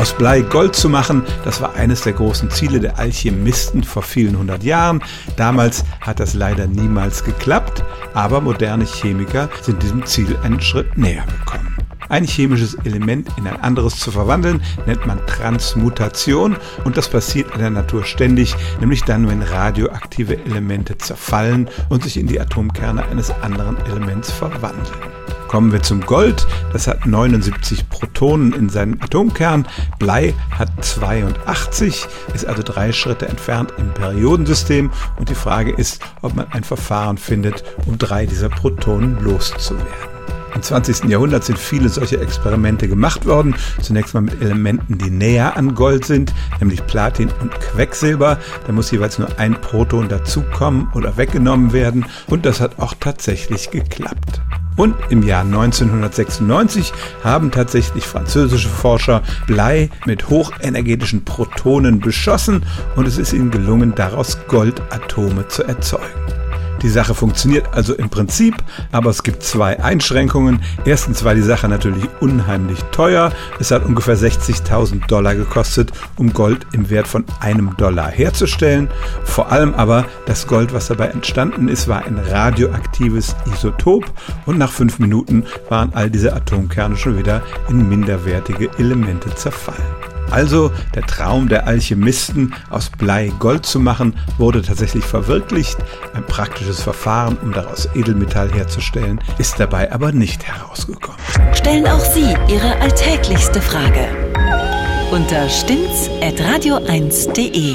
Aus Blei Gold zu machen, das war eines der großen Ziele der Alchemisten vor vielen hundert Jahren. Damals hat das leider niemals geklappt, aber moderne Chemiker sind diesem Ziel einen Schritt näher gekommen. Ein chemisches Element in ein anderes zu verwandeln, nennt man Transmutation und das passiert in der Natur ständig, nämlich dann, wenn radioaktive Elemente zerfallen und sich in die Atomkerne eines anderen Elements verwandeln. Kommen wir zum Gold. Das hat 79 Protonen in seinem Atomkern. Blei hat 82, ist also drei Schritte entfernt im Periodensystem. Und die Frage ist, ob man ein Verfahren findet, um drei dieser Protonen loszuwerden. Im 20. Jahrhundert sind viele solche Experimente gemacht worden. Zunächst mal mit Elementen, die näher an Gold sind, nämlich Platin und Quecksilber. Da muss jeweils nur ein Proton dazukommen oder weggenommen werden. Und das hat auch tatsächlich geklappt. Und im Jahr 1996 haben tatsächlich französische Forscher Blei mit hochenergetischen Protonen beschossen und es ist ihnen gelungen, daraus Goldatome zu erzeugen. Die Sache funktioniert also im Prinzip, aber es gibt zwei Einschränkungen. Erstens war die Sache natürlich unheimlich teuer. Es hat ungefähr 60.000 Dollar gekostet, um Gold im Wert von einem Dollar herzustellen. Vor allem aber das Gold, was dabei entstanden ist, war ein radioaktives Isotop und nach fünf Minuten waren all diese Atomkerne schon wieder in minderwertige Elemente zerfallen. Also der Traum der Alchemisten, aus Blei Gold zu machen, wurde tatsächlich verwirklicht. Ein praktisches Verfahren, um daraus Edelmetall herzustellen, ist dabei aber nicht herausgekommen. Stellen auch Sie Ihre alltäglichste Frage unter stimmtz.radio1.de.